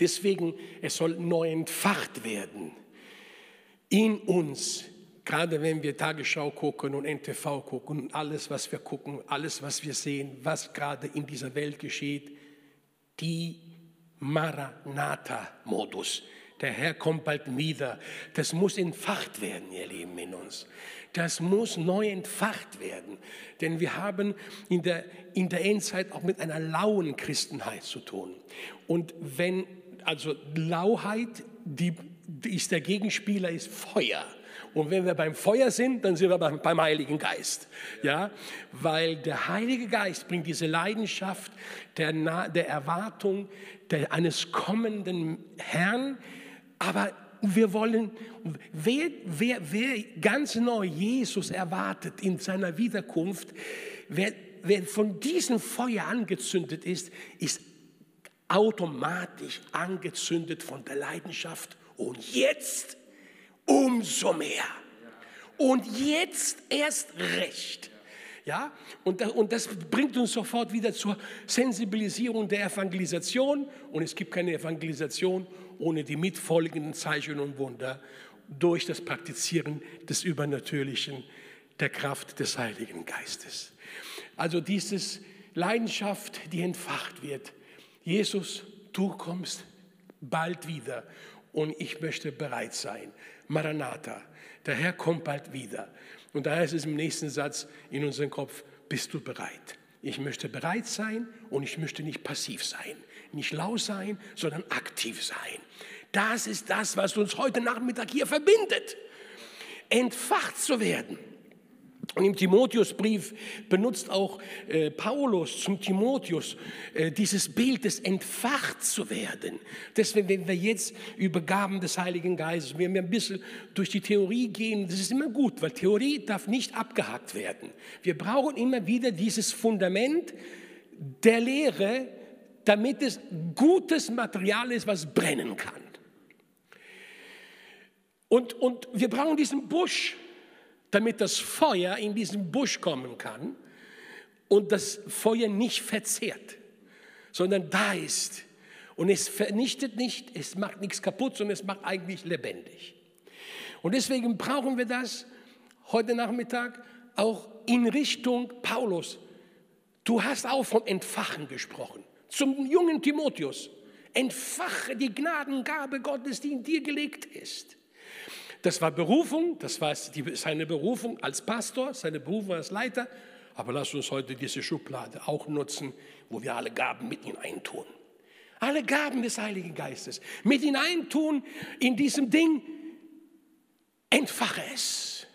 Deswegen, es soll neu entfacht werden in uns, gerade wenn wir Tagesschau gucken und NTV gucken und alles, was wir gucken, alles, was wir sehen, was gerade in dieser Welt geschieht, die Maranatha-Modus. Der Herr kommt bald wieder. Das muss entfacht werden, ihr Lieben, in uns. Das muss neu entfacht werden. Denn wir haben in der, in der Endzeit auch mit einer lauen Christenheit zu tun. Und wenn, also Lauheit, die, ist der Gegenspieler, ist Feuer. Und wenn wir beim Feuer sind, dann sind wir beim, Heiligen Geist. Ja, weil der Heilige Geist bringt diese Leidenschaft der, der Erwartung der, eines kommenden Herrn. Aber wir wollen, wer, wer, wer ganz neu Jesus erwartet in seiner Wiederkunft, wer, wer von diesem Feuer angezündet ist, ist automatisch angezündet von der Leidenschaft. Und jetzt umso mehr. Und jetzt erst recht. Ja, und, und das bringt uns sofort wieder zur Sensibilisierung der Evangelisation. Und es gibt keine Evangelisation ohne die mitfolgenden Zeichen und Wunder durch das Praktizieren des Übernatürlichen, der Kraft des Heiligen Geistes. Also diese Leidenschaft, die entfacht wird. Jesus, du kommst bald wieder und ich möchte bereit sein. Maranatha, der Herr kommt bald wieder. Und da heißt es im nächsten Satz in unserem Kopf, bist du bereit? Ich möchte bereit sein und ich möchte nicht passiv sein, nicht lau sein, sondern aktiv sein. Das ist das, was uns heute Nachmittag hier verbindet. Entfacht zu werden. Und im Timotheusbrief benutzt auch äh, Paulus zum Timotheus äh, dieses Bild des entfacht zu werden. Deswegen, wenn wir jetzt über Gaben des Heiligen Geistes, wenn wir ein bisschen durch die Theorie gehen, das ist immer gut, weil Theorie darf nicht abgehakt werden. Wir brauchen immer wieder dieses Fundament der Lehre, damit es gutes Material ist, was brennen kann. Und, und wir brauchen diesen Busch, damit das Feuer in diesen Busch kommen kann und das Feuer nicht verzehrt, sondern da ist. Und es vernichtet nicht, es macht nichts kaputt, sondern es macht eigentlich lebendig. Und deswegen brauchen wir das heute Nachmittag auch in Richtung Paulus. Du hast auch vom Entfachen gesprochen. Zum jungen Timotheus. Entfache die Gnadengabe Gottes, die in dir gelegt ist. Das war Berufung, das war seine Berufung als Pastor, seine Berufung als Leiter. Aber lass uns heute diese Schublade auch nutzen, wo wir alle Gaben mit hineintun. Alle Gaben des Heiligen Geistes mit hineintun in diesem Ding. Entfache es.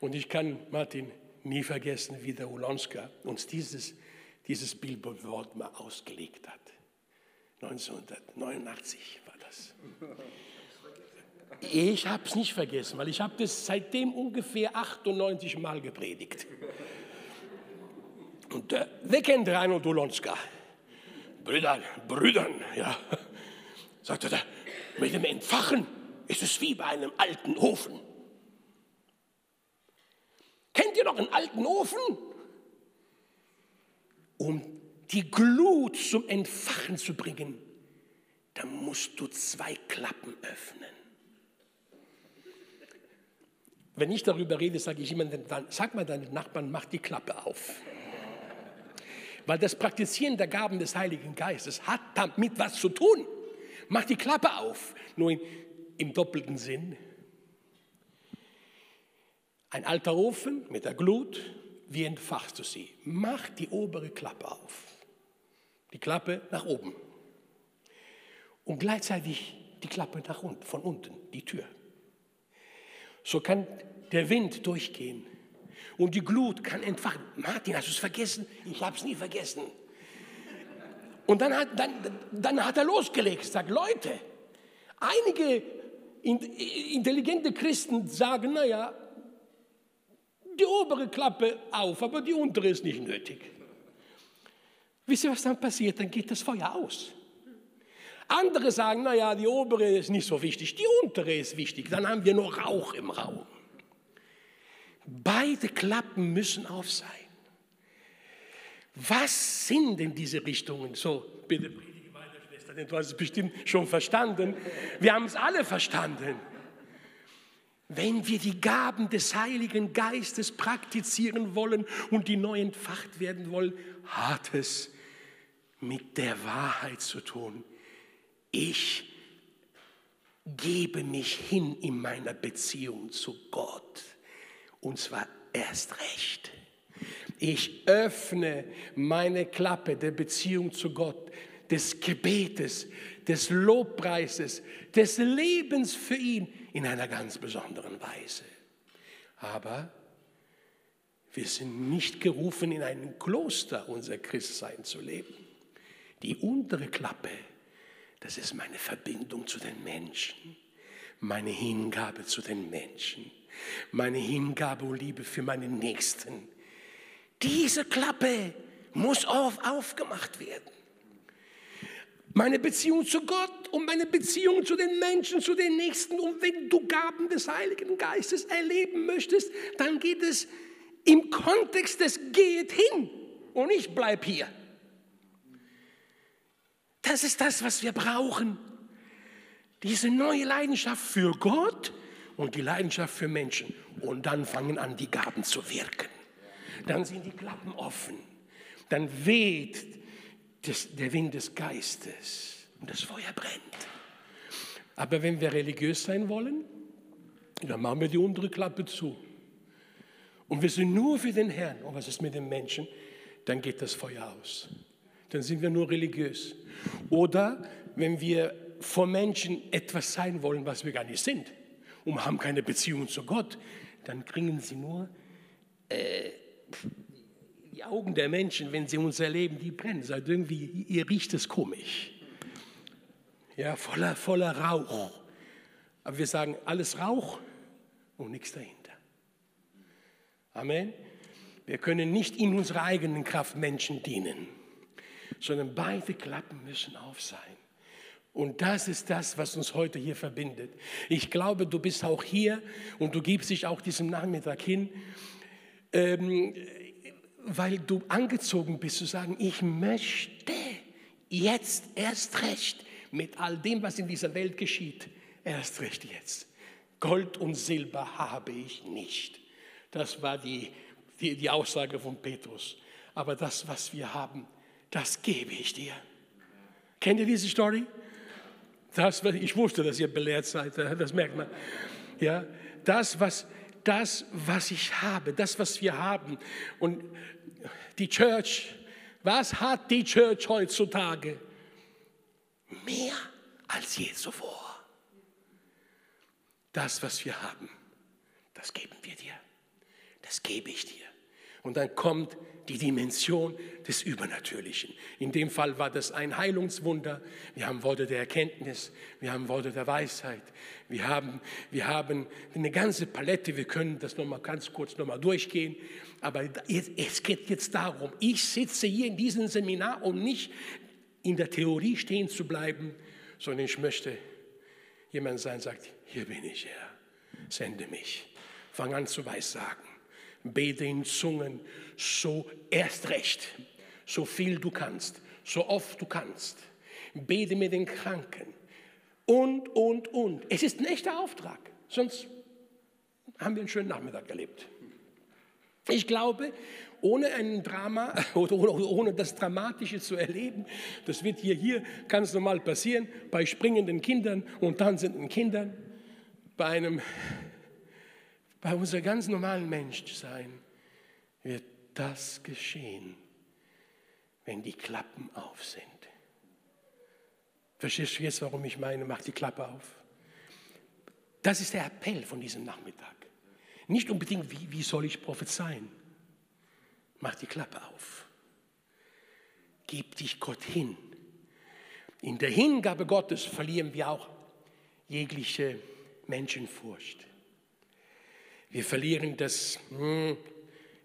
Und ich kann Martin nie vergessen, wie der Ulonska uns dieses, dieses Billboard mal ausgelegt hat. 1989 war das. Ich habe es nicht vergessen, weil ich habe das seitdem ungefähr 98 Mal gepredigt. Und äh, wer kennt Reinhold Dolonska? Brüdern, Brüdern, ja. Sagte er, mit dem Entfachen ist es wie bei einem alten Ofen. Kennt ihr noch einen alten Ofen? Um die Glut zum Entfachen zu bringen, da musst du zwei Klappen öffnen. Wenn ich darüber rede, sage ich immer, dann, sag mal deinen Nachbarn, mach die Klappe auf. Weil das Praktizieren der Gaben des Heiligen Geistes hat damit was zu tun. Mach die Klappe auf. Nur in, im doppelten Sinn. Ein alter Ofen mit der Glut, wie entfachst du sie? Mach die obere Klappe auf. Die Klappe nach oben. Und gleichzeitig die Klappe nach unten, von unten, die Tür. So kann der Wind durchgehen und die Glut kann entfachen. Martin, hast du es vergessen? Ich habe es nie vergessen. Und dann hat, dann, dann hat er losgelegt, sagt, Leute, einige intelligente Christen sagen, naja, die obere Klappe auf, aber die untere ist nicht nötig. Wisst ihr, was dann passiert? Dann geht das Feuer aus. Andere sagen, naja, die obere ist nicht so wichtig, die untere ist wichtig. Dann haben wir nur Rauch im Raum. Beide Klappen müssen auf sein. Was sind denn diese Richtungen? So, bitte predige weiter, Schwester Du hast es bestimmt schon verstanden. Wir haben es alle verstanden. Wenn wir die Gaben des Heiligen Geistes praktizieren wollen und die neu entfacht werden wollen, hat es mit der Wahrheit zu tun. Ich gebe mich hin in meiner Beziehung zu Gott. Und zwar erst recht. Ich öffne meine Klappe der Beziehung zu Gott, des Gebetes, des Lobpreises, des Lebens für ihn in einer ganz besonderen Weise. Aber wir sind nicht gerufen, in einem Kloster unser Christsein zu leben. Die untere Klappe, das ist meine Verbindung zu den Menschen, meine Hingabe zu den Menschen, meine Hingabe und Liebe für meinen Nächsten. Diese Klappe muss auf, aufgemacht werden. Meine Beziehung zu Gott und meine Beziehung zu den Menschen, zu den Nächsten. Und wenn du Gaben des Heiligen Geistes erleben möchtest, dann geht es im Kontext des Geht hin und ich bleib hier. Das ist das, was wir brauchen. Diese neue Leidenschaft für Gott und die Leidenschaft für Menschen. Und dann fangen an, die Gaben zu wirken. Dann sind die Klappen offen. Dann weht das, der Wind des Geistes und das Feuer brennt. Aber wenn wir religiös sein wollen, dann machen wir die untere Klappe zu. Und wir sind nur für den Herrn. Und was ist mit den Menschen? Dann geht das Feuer aus. Dann sind wir nur religiös. Oder wenn wir vor Menschen etwas sein wollen, was wir gar nicht sind, und haben keine Beziehung zu Gott, dann kriegen sie nur äh, die Augen der Menschen, wenn sie uns erleben, die brennen. Seid irgendwie, ihr riecht es komisch. Ja, voller, voller Rauch. Aber wir sagen, alles Rauch und nichts dahinter. Amen. Wir können nicht in unserer eigenen Kraft Menschen dienen, sondern beide Klappen müssen auf sein. Und das ist das, was uns heute hier verbindet. Ich glaube, du bist auch hier und du gibst dich auch diesem Nachmittag hin, ähm, weil du angezogen bist zu sagen, ich möchte jetzt erst recht mit all dem, was in dieser Welt geschieht, erst recht jetzt. Gold und Silber habe ich nicht. Das war die, die, die Aussage von Petrus. Aber das, was wir haben, das gebe ich dir. Kennt ihr diese Story? Das, ich wusste, dass ihr belehrt seid, das merkt man. Ja, das, was, das, was ich habe, das, was wir haben. Und die Church, was hat die Church heutzutage? Mehr als je zuvor. Das, was wir haben, das geben wir dir das gebe ich dir. Und dann kommt die Dimension des Übernatürlichen. In dem Fall war das ein Heilungswunder. Wir haben Worte der Erkenntnis, wir haben Worte der Weisheit, wir haben, wir haben eine ganze Palette. Wir können das nochmal ganz kurz nochmal durchgehen. Aber es geht jetzt darum, ich sitze hier in diesem Seminar, um nicht in der Theorie stehen zu bleiben, sondern ich möchte jemand sein, sagt, hier bin ich, Herr, sende mich. Fang an zu weissagen bete in Zungen, so erst recht, so viel du kannst, so oft du kannst. Bete mit den Kranken und, und, und. Es ist ein echter Auftrag, sonst haben wir einen schönen Nachmittag erlebt. Ich glaube, ohne ein Drama oder ohne das Dramatische zu erleben, das wird hier, hier ganz normal passieren, bei springenden Kindern und tanzenden Kindern, bei einem bei unser ganz normalen Menschsein wird das geschehen, wenn die Klappen auf sind. Verstehst du jetzt, warum ich meine, mach die Klappe auf? Das ist der Appell von diesem Nachmittag. Nicht unbedingt, wie, wie soll ich prophezeien? Mach die Klappe auf. Gib dich Gott hin. In der Hingabe Gottes verlieren wir auch jegliche Menschenfurcht. Wir verlieren das, hm,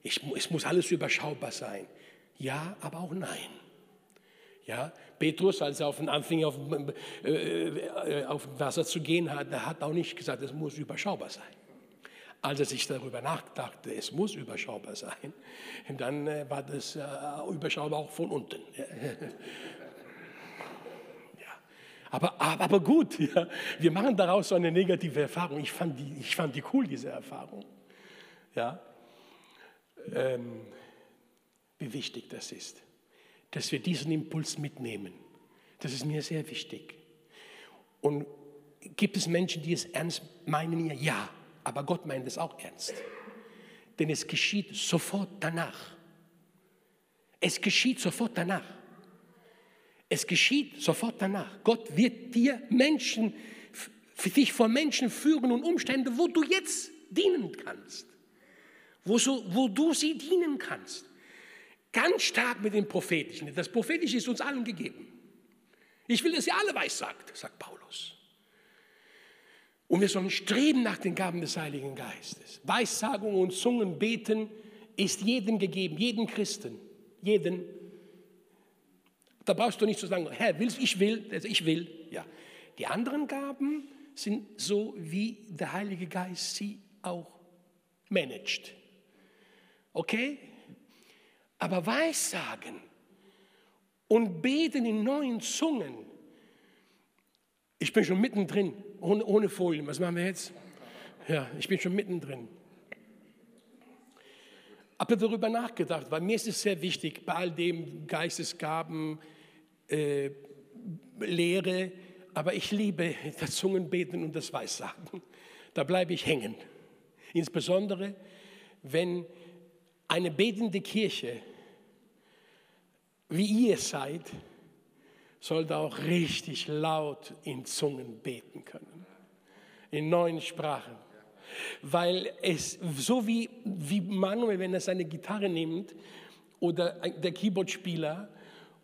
es muss alles überschaubar sein. Ja, aber auch nein. Ja, Petrus, als er auf den anfing, auf, äh, äh, auf Wasser zu gehen, hat, hat auch nicht gesagt, es muss überschaubar sein. Als er sich darüber nachdachte, es muss überschaubar sein, dann äh, war das äh, überschaubar auch von unten. Aber, aber, aber gut, ja. wir machen daraus so eine negative Erfahrung. Ich fand die, ich fand die cool, diese Erfahrung. Ja. Ähm, wie wichtig das ist, dass wir diesen Impuls mitnehmen. Das ist mir sehr wichtig. Und gibt es Menschen, die es ernst meinen? Ja, aber Gott meint es auch ernst. Denn es geschieht sofort danach. Es geschieht sofort danach. Es geschieht sofort danach. Gott wird dir Menschen, dich vor Menschen führen und Umstände, wo du jetzt dienen kannst. Wo, so, wo du sie dienen kannst. Ganz stark mit dem Prophetischen. Das Prophetische ist uns allen gegeben. Ich will, dass ihr alle weiß sagt, sagt Paulus. Und wir sollen streben nach den Gaben des Heiligen Geistes. Weissagung und Zungenbeten ist jedem gegeben, jedem Christen, jeden. Da brauchst du nicht zu sagen, Herr, willst ich will, also ich will. Ja. Die anderen Gaben sind so, wie der Heilige Geist sie auch managt. Okay? Aber Weissagen und beten in neuen Zungen, ich bin schon mittendrin, ohne, ohne Folien. Was machen wir jetzt? Ja, ich bin schon mittendrin. Habe darüber nachgedacht, weil mir ist es sehr wichtig, bei all dem Geistesgaben, äh, Lehre, aber ich liebe das Zungenbeten und das Weissagen. Da bleibe ich hängen. Insbesondere, wenn eine betende Kirche, wie ihr seid, sollte auch richtig laut in Zungen beten können, in neuen Sprachen. Weil es so wie, wie Manuel, wenn er seine Gitarre nimmt oder der Keyboardspieler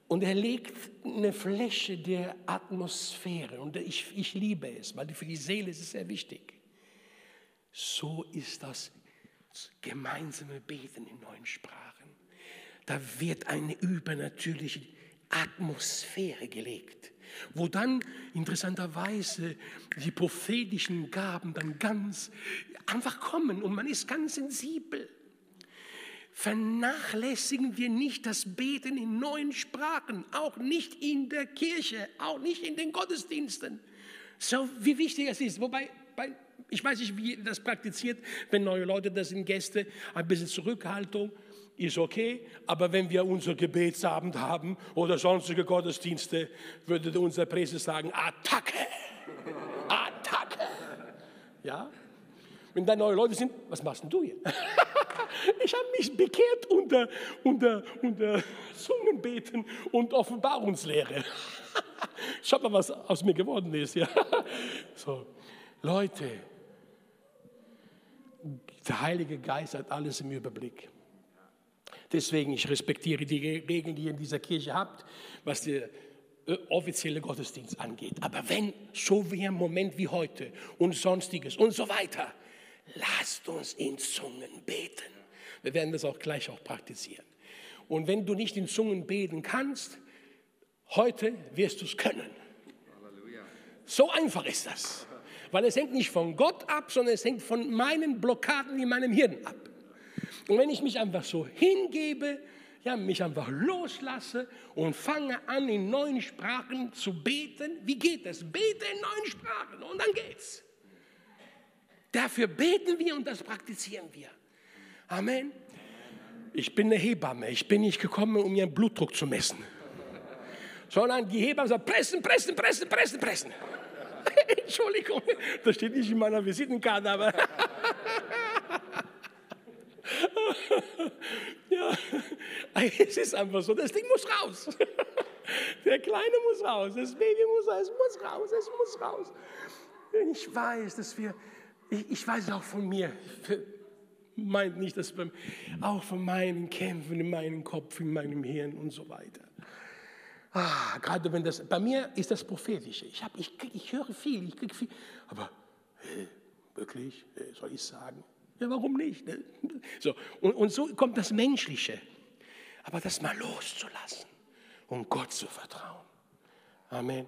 und er legt eine Fläche der Atmosphäre und ich, ich liebe es, weil für die Seele ist es sehr wichtig. So ist das gemeinsame Beten in neuen Sprachen. Da wird eine übernatürliche Atmosphäre gelegt, wo dann interessanterweise die prophetischen Gaben dann ganz einfach kommen und man ist ganz sensibel. Vernachlässigen wir nicht das Beten in neuen Sprachen, auch nicht in der Kirche, auch nicht in den Gottesdiensten. So wie wichtig es ist. Wobei, bei, ich weiß nicht, wie das praktiziert, wenn neue Leute das sind, Gäste, ein bisschen Zurückhaltung ist okay, aber wenn wir unser Gebetsabend haben oder sonstige Gottesdienste, würde unser Präse sagen, Attacke, Attacke. Ja? Wenn da neue Leute sind, was machst denn du hier? ich habe mich bekehrt unter, unter, unter Zungenbeten und Offenbarungslehre. Schaut mal, was aus mir geworden ist. Ja? So, Leute, der Heilige Geist hat alles im Überblick. Deswegen, ich respektiere die Regeln, die ihr in dieser Kirche habt, was der äh, offizielle Gottesdienst angeht. Aber wenn so wie ein Moment wie heute und sonstiges und so weiter, lasst uns in Zungen beten. Wir werden das auch gleich auch praktizieren. Und wenn du nicht in Zungen beten kannst, heute wirst du es können. So einfach ist das. Weil es hängt nicht von Gott ab, sondern es hängt von meinen Blockaden in meinem Hirn ab. Und wenn ich mich einfach so hingebe, ja, mich einfach loslasse und fange an, in neuen Sprachen zu beten, wie geht es? Bete in neuen Sprachen und dann geht's. Dafür beten wir und das praktizieren wir. Amen. Ich bin eine Hebamme. Ich bin nicht gekommen, um ihren Blutdruck zu messen. Sondern die Hebamme sagt, pressen, pressen, pressen, pressen, pressen. Entschuldigung, das steht nicht in meiner Visitenkarte, aber ja, es ist einfach so, das Ding muss raus. Der Kleine muss raus, das Baby muss raus, es muss raus, es muss raus. Ich weiß, dass wir, ich, ich weiß auch von mir, meint nicht, dass beim, auch von meinen Kämpfen in meinem Kopf, in meinem Hirn und so weiter. Ah, gerade wenn das, bei mir ist das prophetische. Ich, hab, ich, ich höre viel, ich kriege viel, aber hey, wirklich, soll ich sagen? Ja, warum nicht? Ne? So, und, und so kommt das Menschliche. Aber das mal loszulassen und Gott zu vertrauen. Amen.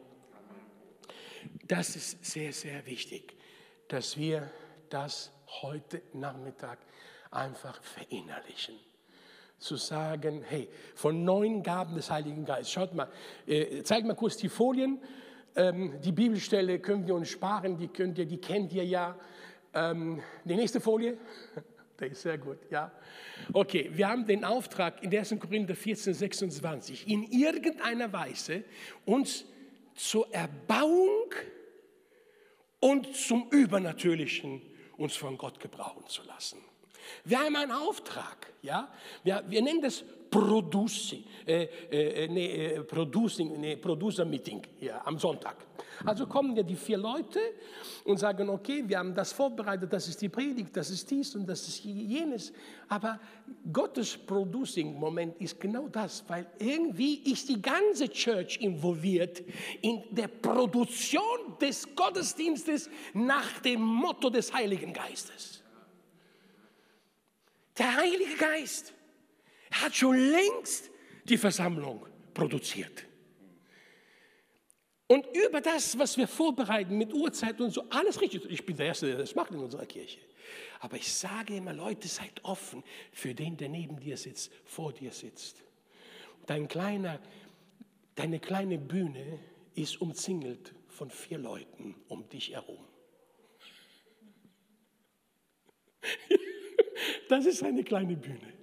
Das ist sehr, sehr wichtig, dass wir das heute Nachmittag einfach verinnerlichen. Zu sagen, hey, von neun Gaben des Heiligen Geistes, schaut mal, äh, zeig mal kurz die Folien. ähm, die Bibelstelle können wir uns sparen, die, könnt ihr, die kennt ihr ja. Ähm, die nächste Folie. Der ist sehr gut, ja. Okay, wir haben den Auftrag in 1. Korinther 14, 26, in irgendeiner Weise uns zur Erbauung und zum Übernatürlichen uns von Gott gebrauchen zu lassen. Wir haben einen Auftrag, ja. Wir, wir nennen das Producing, äh, äh, nee, äh, Producing, nee, Producer Meeting hier am Sonntag. Also kommen ja die vier Leute und sagen, okay, wir haben das vorbereitet, das ist die Predigt, das ist dies und das ist jenes. Aber Gottes Producing-Moment ist genau das, weil irgendwie ist die ganze Church involviert in der Produktion des Gottesdienstes nach dem Motto des Heiligen Geistes. Der Heilige Geist hat schon längst die Versammlung produziert. Und über das, was wir vorbereiten mit Uhrzeit und so, alles richtig. Ich bin der Erste, der das macht in unserer Kirche. Aber ich sage immer, Leute, seid offen für den, der neben dir sitzt, vor dir sitzt. Dein kleiner, deine kleine Bühne ist umzingelt von vier Leuten um dich herum. Das ist eine kleine Bühne.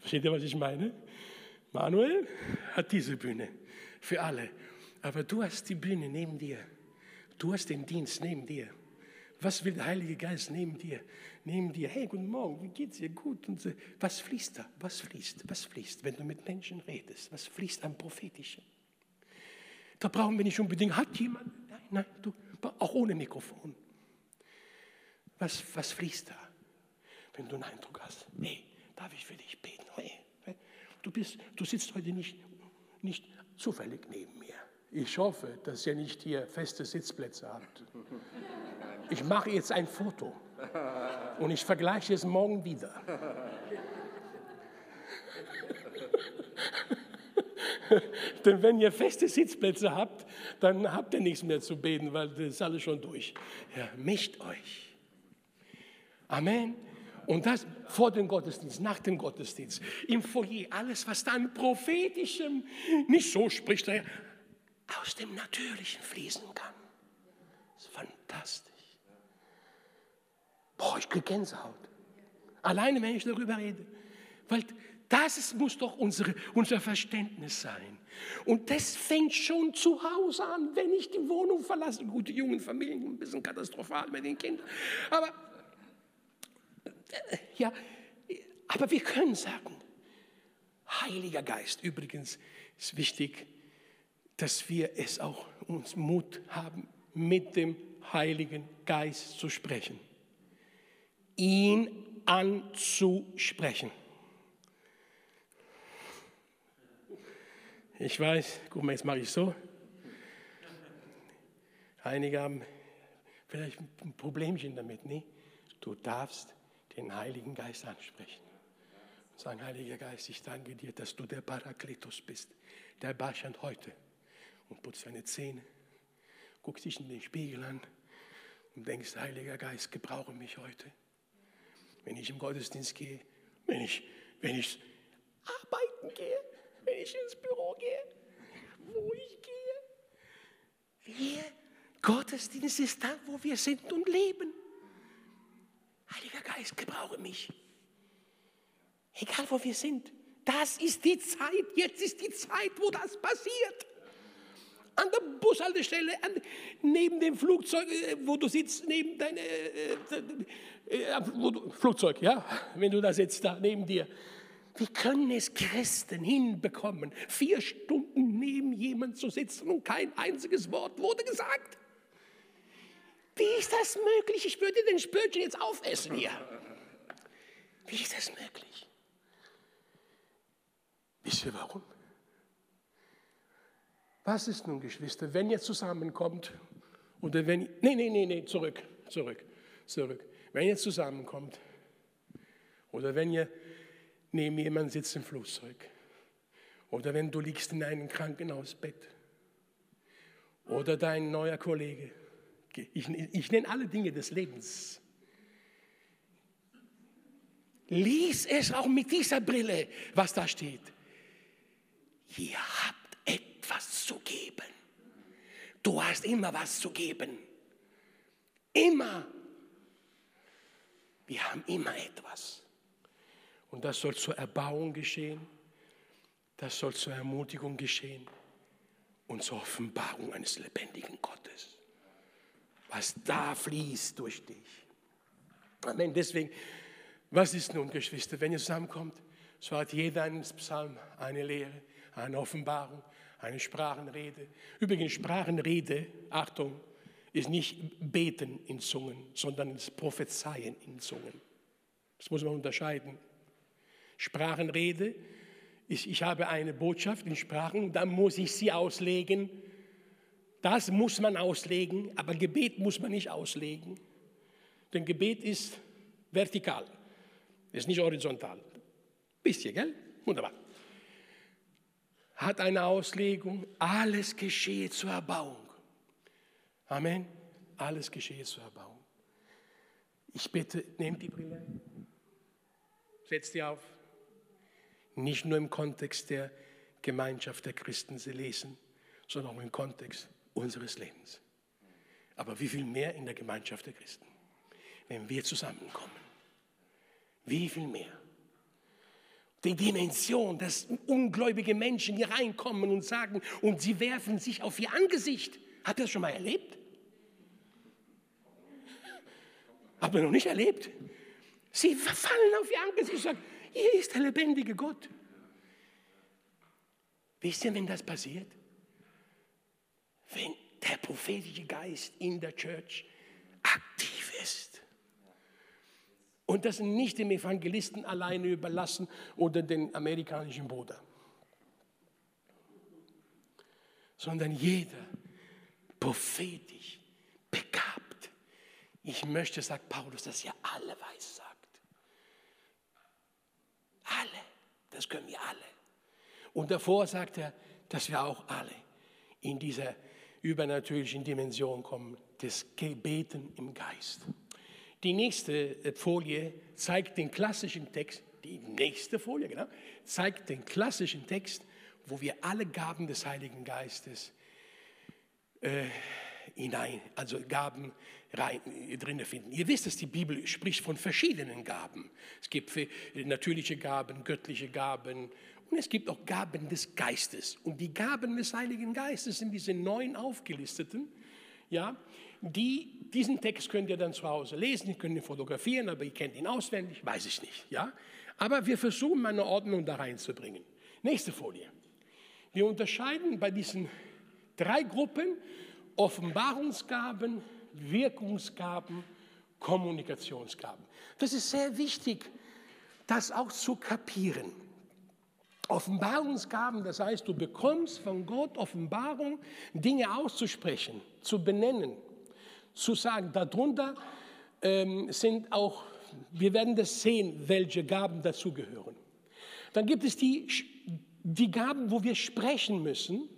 Versteht ihr, was ich meine? Manuel hat diese Bühne für alle. Aber du hast die Bühne neben dir. Du hast den Dienst neben dir. Was will der Heilige Geist neben dir? Neben dir. Hey, guten Morgen, wie geht's dir? Gut. Und so. Was fließt da? Was fließt? Was fließt, wenn du mit Menschen redest? Was fließt am Prophetischen? Da brauchen wir nicht unbedingt, hat jemand? Nein, nein, du, auch ohne Mikrofon. Was, was fließt da? Wenn du einen Eindruck hast, hey, darf ich für dich beten? Hey, du, bist, du sitzt heute nicht, nicht zufällig neben mir. Ich hoffe, dass ihr nicht hier feste Sitzplätze habt. Ich mache jetzt ein Foto und ich vergleiche es morgen wieder. Denn wenn ihr feste Sitzplätze habt, dann habt ihr nichts mehr zu beten, weil das ist alles schon durch. Ja, mischt euch. Amen. Und das vor dem Gottesdienst, nach dem Gottesdienst, im Foyer, alles, was dann prophetischem, nicht so spricht er, aus dem Natürlichen fließen kann. Das ist fantastisch. Boah, ich kriege Gänsehaut. Alleine, wenn ich darüber rede. Weil das muss doch unsere, unser Verständnis sein. Und das fängt schon zu Hause an, wenn ich die Wohnung verlasse. Gute jungen Familien, ein bisschen katastrophal mit den Kindern. Aber ja, aber wir können sagen, Heiliger Geist, übrigens ist wichtig, dass wir es auch uns Mut haben, mit dem Heiligen Geist zu sprechen. Ihn anzusprechen. Ich weiß, guck mal, jetzt mache ich so. Einige haben vielleicht ein Problemchen damit. Nee, du darfst den Heiligen Geist ansprechen. Und sagen, Heiliger Geist, ich danke dir, dass du der Parakletos bist, der Barschand heute. Und putzt deine Zähne, guckst dich in den Spiegel an und denkst, Heiliger Geist, gebrauche mich heute. Wenn ich im Gottesdienst gehe, wenn ich, wenn ich arbeiten gehe, wenn ich ins Büro gehe, wo ich gehe. Wir, Gottesdienst ist da, wo wir sind und leben. Heiliger Geist, gebrauche mich. Egal wo wir sind. Das ist die Zeit, jetzt ist die Zeit, wo das passiert. An der Bushaltestelle, an, neben dem Flugzeug, äh, wo du sitzt, neben deinem äh, äh, äh Flugzeug, ja, wenn du da sitzt, da neben dir. Wie können es Christen hinbekommen, vier Stunden neben jemand zu sitzen und kein einziges Wort wurde gesagt? Wie ist das möglich? Ich würde den Spürchen jetzt aufessen hier. Wie ist das möglich? Wisst ihr warum? Was ist nun, Geschwister, wenn ihr zusammenkommt oder wenn, nee, nee, nee, nee, zurück, zurück, zurück. Wenn ihr zusammenkommt oder wenn ihr neben jemandem sitzt im Flugzeug oder wenn du liegst in einem Krankenhausbett oder dein neuer Kollege ich, ich nenne alle Dinge des Lebens. Lies es auch mit dieser Brille, was da steht. Ihr habt etwas zu geben. Du hast immer was zu geben. Immer. Wir haben immer etwas. Und das soll zur Erbauung geschehen. Das soll zur Ermutigung geschehen und zur Offenbarung eines lebendigen Gottes. Was da fließt durch dich. Amen. Deswegen, was ist nun, Geschwister, wenn ihr zusammenkommt? So hat jeder einen Psalm, eine Lehre, eine Offenbarung, eine Sprachenrede. Übrigens, Sprachenrede, Achtung, ist nicht Beten in Zungen, sondern das Prophezeien in Zungen. Das muss man unterscheiden. Sprachenrede ist, ich habe eine Botschaft in Sprachen, dann muss ich sie auslegen. Das muss man auslegen, aber Gebet muss man nicht auslegen. Denn Gebet ist vertikal, ist nicht horizontal. Bisschen, gell? Wunderbar. Hat eine Auslegung, alles geschehe zur Erbauung. Amen. Alles geschehe zur Erbauung. Ich bitte, nehmt die Brille, setzt die auf. Nicht nur im Kontext der Gemeinschaft der Christen sie lesen, sondern auch im Kontext unseres Lebens. Aber wie viel mehr in der Gemeinschaft der Christen, wenn wir zusammenkommen. Wie viel mehr die Dimension, dass ungläubige Menschen hier reinkommen und sagen, und sie werfen sich auf ihr Angesicht. Habt ihr das schon mal erlebt? Habt ihr noch nicht erlebt? Sie verfallen auf ihr Angesicht und sagen, hier ist der lebendige Gott. Wisst ihr, wenn das passiert? Wenn der prophetische Geist in der Church aktiv ist. Und das nicht dem Evangelisten alleine überlassen oder den amerikanischen Bruder, sondern jeder prophetisch begabt. Ich möchte, sagt Paulus, dass ihr alle weiß sagt. Alle, das können wir alle. Und davor sagt er, dass wir auch alle in dieser übernatürlichen Dimension kommen, des Gebeten im Geist. Die nächste äh, Folie zeigt den klassischen Text, die nächste Folie, genau, zeigt den klassischen Text, wo wir alle Gaben des Heiligen Geistes äh, hinein, also Gaben rein, äh, drin finden. Ihr wisst, dass die Bibel spricht von verschiedenen Gaben. Es gibt natürliche Gaben, göttliche Gaben und es gibt auch Gaben des Geistes. Und die Gaben des Heiligen Geistes sind diese neun aufgelisteten, ja, die, diesen Text könnt ihr dann zu Hause lesen, ihr könnt ihn fotografieren, aber ihr kennt ihn auswendig, weiß ich nicht. Ja? Aber wir versuchen eine Ordnung da reinzubringen. Nächste Folie. Wir unterscheiden bei diesen drei Gruppen Offenbarungsgaben, Wirkungsgaben, Kommunikationsgaben. Das ist sehr wichtig, das auch zu kapieren. Offenbarungsgaben, das heißt, du bekommst von Gott Offenbarung, Dinge auszusprechen, zu benennen zu sagen. Darunter ähm, sind auch, wir werden das sehen, welche Gaben dazugehören. Dann gibt es die, die Gaben, wo wir sprechen müssen.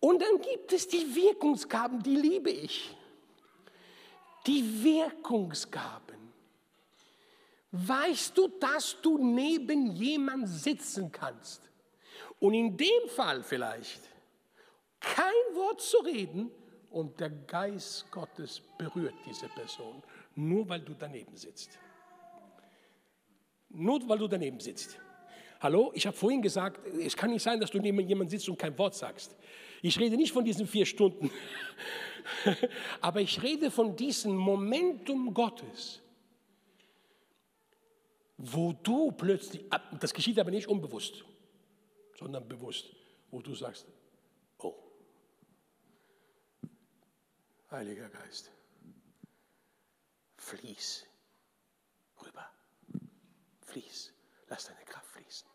Und dann gibt es die Wirkungsgaben, die liebe ich. Die Wirkungsgaben. Weißt du, dass du neben jemand sitzen kannst und in dem Fall vielleicht kein Wort zu reden, und der Geist Gottes berührt diese Person, nur weil du daneben sitzt. Nur weil du daneben sitzt. Hallo, ich habe vorhin gesagt, es kann nicht sein, dass du neben jemandem sitzt und kein Wort sagst. Ich rede nicht von diesen vier Stunden, aber ich rede von diesem Momentum Gottes, wo du plötzlich, das geschieht aber nicht unbewusst, sondern bewusst, wo du sagst, Heiliger Geist, fließ rüber, fließ, lass deine Kraft fließen.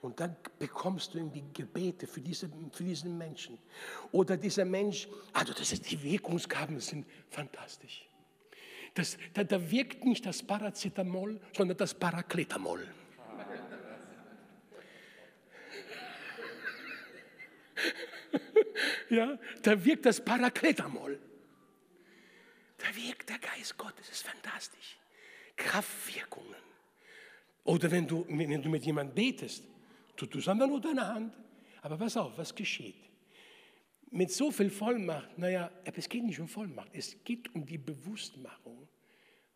Und dann bekommst du die Gebete für, diese, für diesen Menschen. Oder dieser Mensch, also das ist, die Wirkungsgaben sind fantastisch. Das, da, da wirkt nicht das Paracetamol, sondern das Parakletamol. ja, da wirkt das Parakletamol. Da wirkt der Geist Gottes, das ist fantastisch. Kraftwirkungen. Oder wenn du, wenn du mit jemandem betest, du tust einfach nur deine Hand, Aber pass auf, was geschieht? Mit so viel Vollmacht, naja, es geht nicht um Vollmacht, es geht um die Bewusstmachung.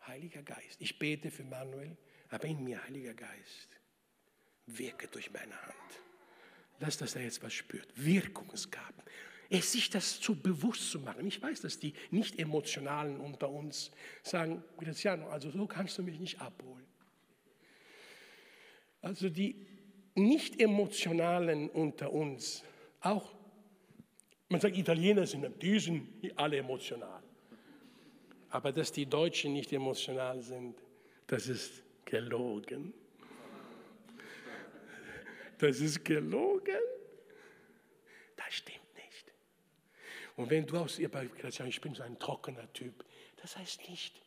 Heiliger Geist, ich bete für Manuel, aber in mir, Heiliger Geist, wirke durch meine Hand. Lass, dass er jetzt was spürt. Wirkungsgaben. Es sich das zu bewusst zu machen. Ich weiß, dass die Nicht-Emotionalen unter uns sagen, Graziano, also so kannst du mich nicht abholen. Also die Nicht-Emotionalen unter uns, auch, man sagt, Italiener sind, die sind alle emotional. Aber dass die Deutschen nicht emotional sind, das ist gelogen. Das ist gelogen. Das stimmt nicht. Und wenn du aus ihr ich bin so ein trockener Typ, das heißt nicht,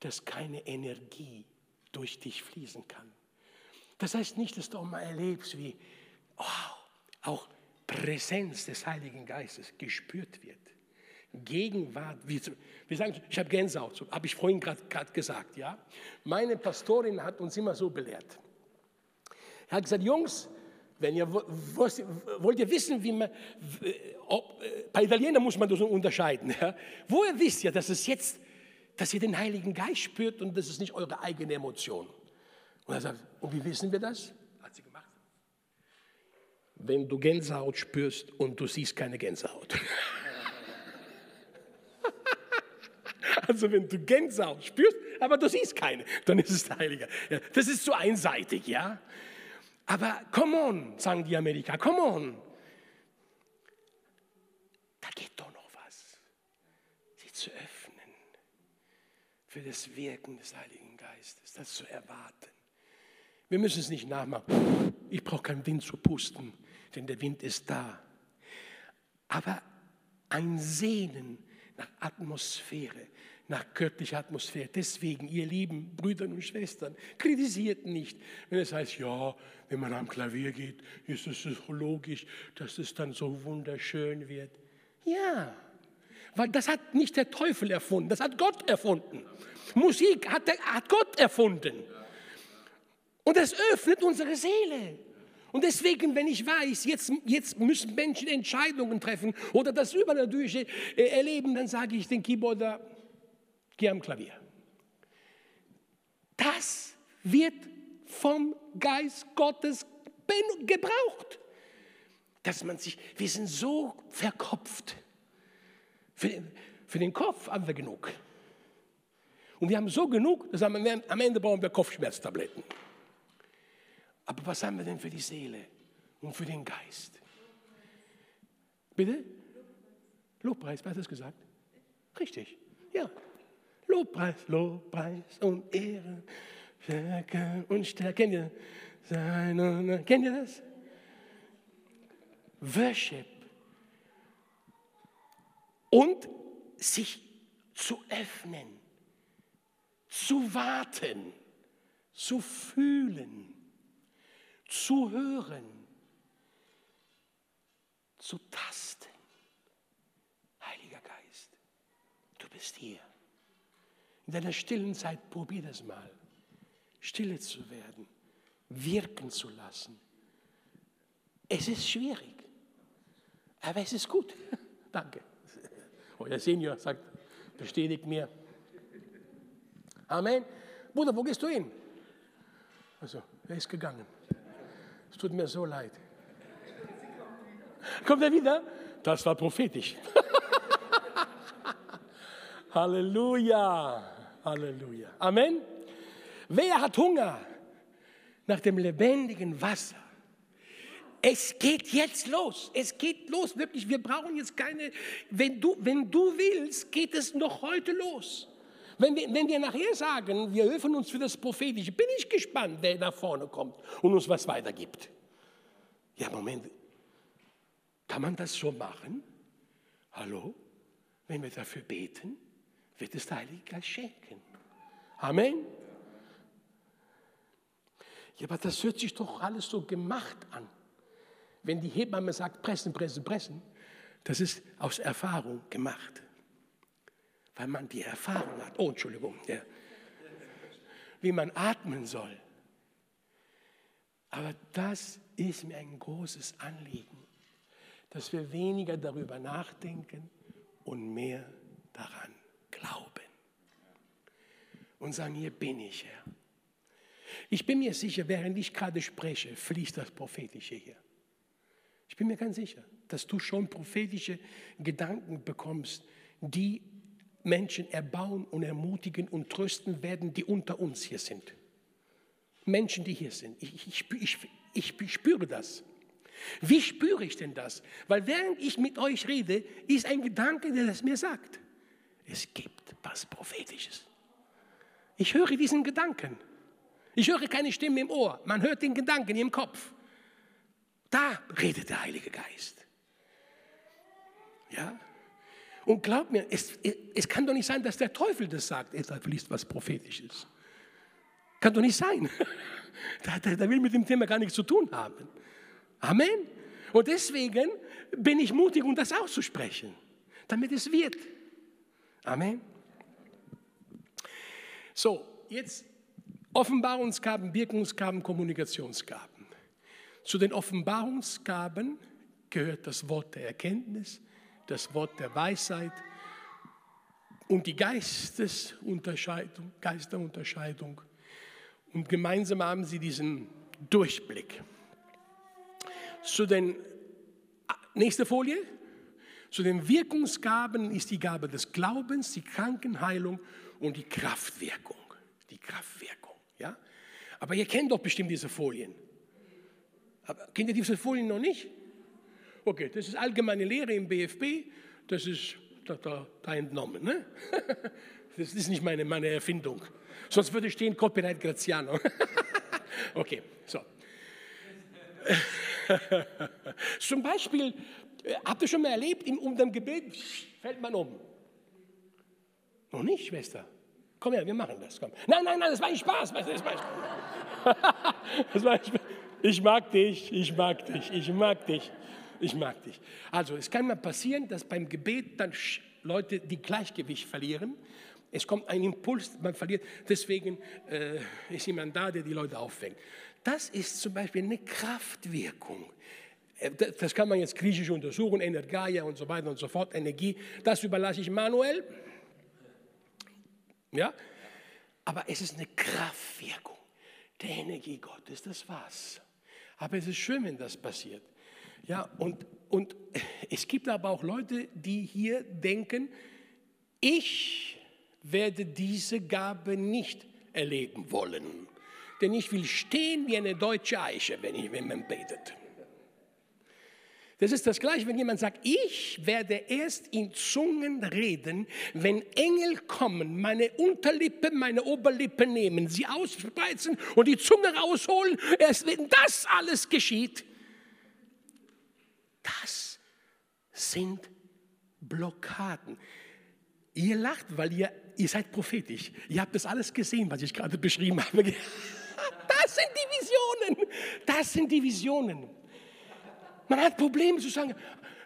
dass keine Energie durch dich fließen kann. Das heißt nicht, dass du auch mal erlebst, wie oh, auch Präsenz des Heiligen Geistes gespürt wird. Gegenwart, wir sagen, ich habe Gänsehaut, habe ich vorhin gerade gesagt, ja. Meine Pastorin hat uns immer so belehrt. Er hat gesagt, Jungs, wenn ihr wollt ihr wissen, wie man, ob, bei Italienern muss man das unterscheiden. Ja? Woher wisst ihr, dass es jetzt, dass ihr den Heiligen Geist spürt und das ist nicht eure eigene Emotion? Und er sagt, und wie wissen wir das? Hat sie gemacht. Wenn du Gänsehaut spürst und du siehst keine Gänsehaut. Also wenn du Gänsehaut spürst, aber du siehst keine, dann ist es der Heilige. Ja, das ist zu einseitig, ja. Aber come on, sagen die Amerikaner, come on. Da geht doch noch was. Sie zu öffnen für das Wirken des Heiligen Geistes, das zu erwarten. Wir müssen es nicht nachmachen. Ich brauche keinen Wind zu pusten, denn der Wind ist da. Aber ein Sehnen nach Atmosphäre, nach göttlicher Atmosphäre. Deswegen, ihr lieben Brüder und Schwestern, kritisiert nicht, wenn es heißt, ja, wenn man am Klavier geht, ist es logisch, dass es dann so wunderschön wird. Ja, weil das hat nicht der Teufel erfunden, das hat Gott erfunden. Musik hat, der, hat Gott erfunden. Und das öffnet unsere Seele. Und deswegen, wenn ich weiß, jetzt, jetzt müssen Menschen Entscheidungen treffen oder das Übernatürliche äh, erleben, dann sage ich den Keyboarder, geh am Klavier. Das wird vom Geist Gottes gebraucht. Dass man sich, wir sind so verkopft. Für den, für den Kopf haben wir genug. Und wir haben so genug, dass am Ende brauchen wir Kopfschmerztabletten. Aber was haben wir denn für die Seele und für den Geist? Bitte? Lobpreis, wer hat das gesagt? Richtig, ja. Lobpreis, Lobpreis und Ehre, Stärke und Stärke. Kennt ihr, seine, kennt ihr das? Worship. Und sich zu öffnen, zu warten, zu fühlen, zu hören, zu tasten. Heiliger Geist, du bist hier. In deiner stillen Zeit probier das mal. Stille zu werden, wirken zu lassen. Es ist schwierig, aber es ist gut. Danke. Euer Senior sagt, bestätigt mir. Amen. Bruder, wo gehst du hin? Also, er ist gegangen. Es tut mir so leid. Kommt er wieder? Das war prophetisch. Halleluja. Halleluja. Amen. Wer hat Hunger nach dem lebendigen Wasser? Es geht jetzt los. Es geht los. Wirklich, wir brauchen jetzt keine. Wenn du, wenn du willst, geht es noch heute los. Wenn wir, wenn wir nachher sagen, wir öffnen uns für das Prophetische, bin ich gespannt, wer nach vorne kommt und uns was weitergibt. Ja, Moment. Kann man das so machen? Hallo? Wenn wir dafür beten? Wird es der Heilige Geist schenken. Amen. Ja, aber das hört sich doch alles so gemacht an. Wenn die Hebamme sagt, pressen, pressen, pressen, das ist aus Erfahrung gemacht. Weil man die Erfahrung hat. Oh, Entschuldigung. Ja. Wie man atmen soll. Aber das ist mir ein großes Anliegen. dass wir weniger darüber nachdenken und mehr daran. Und sagen, hier bin ich, Herr. Ich bin mir sicher, während ich gerade spreche, fließt das Prophetische hier. Ich bin mir ganz sicher, dass du schon prophetische Gedanken bekommst, die Menschen erbauen und ermutigen und trösten werden, die unter uns hier sind. Menschen, die hier sind. Ich, ich, ich, ich spüre das. Wie spüre ich denn das? Weil während ich mit euch rede, ist ein Gedanke, der das mir sagt. Es gibt was Prophetisches. Ich höre diesen Gedanken. Ich höre keine Stimme im Ohr. Man hört den Gedanken im Kopf. Da redet der Heilige Geist. Ja? Und glaubt mir, es, es kann doch nicht sein, dass der Teufel das sagt. Er fließt was Prophetisches. Kann doch nicht sein. Der, der, der will mit dem Thema gar nichts zu tun haben. Amen. Und deswegen bin ich mutig, um das auszusprechen, damit es wird. Amen. So, jetzt Offenbarungsgaben, Wirkungsgaben, Kommunikationsgaben. Zu den Offenbarungsgaben gehört das Wort der Erkenntnis, das Wort der Weisheit und die Geistesunterscheidung, Geisterunterscheidung. Und gemeinsam haben sie diesen Durchblick. Zu den, nächste Folie. Zu den Wirkungsgaben ist die Gabe des Glaubens, die Krankenheilung und die Kraftwirkung. Die Kraftwirkung, ja. Aber ihr kennt doch bestimmt diese Folien. Aber kennt ihr diese Folien noch nicht? Okay, das ist allgemeine Lehre im BFB. Das ist da, da, da entnommen. Ne? Das ist nicht meine, meine Erfindung. Sonst würde stehen Copyright Graziano. okay, so. Zum Beispiel, äh, habt ihr schon mal erlebt, um dem Gebet fällt man um. Noch nicht, Schwester. Komm her, wir machen das. Komm. Nein, nein, nein, das war ein Spaß. Das war ein Spaß. Ich mag dich, ich mag dich, ich mag dich, ich mag dich. Also, es kann mal passieren, dass beim Gebet dann Leute die Gleichgewicht verlieren. Es kommt ein Impuls, man verliert. Deswegen äh, ist jemand da, der die Leute auffängt. Das ist zum Beispiel eine Kraftwirkung. Äh, das kann man jetzt griechisch untersuchen, Energia und so weiter und so fort, Energie. Das überlasse ich Manuel. Ja? Aber es ist eine Kraftwirkung der Energie Gottes, das war's. Aber es ist schön, wenn das passiert. Ja, und, und es gibt aber auch Leute, die hier denken, ich werde diese Gabe nicht erleben wollen. Denn ich will stehen wie eine deutsche Eiche, wenn, ich, wenn man betet. Das ist das gleiche, wenn jemand sagt, ich werde erst in Zungen reden, wenn Engel kommen, meine Unterlippe, meine Oberlippe nehmen, sie ausspreizen und die Zunge rausholen. Erst wenn das alles geschieht, das sind Blockaden. Ihr lacht, weil ihr, ihr seid prophetisch. Ihr habt das alles gesehen, was ich gerade beschrieben habe. Das sind die Visionen. Das sind die Visionen. Man hat Probleme zu sagen,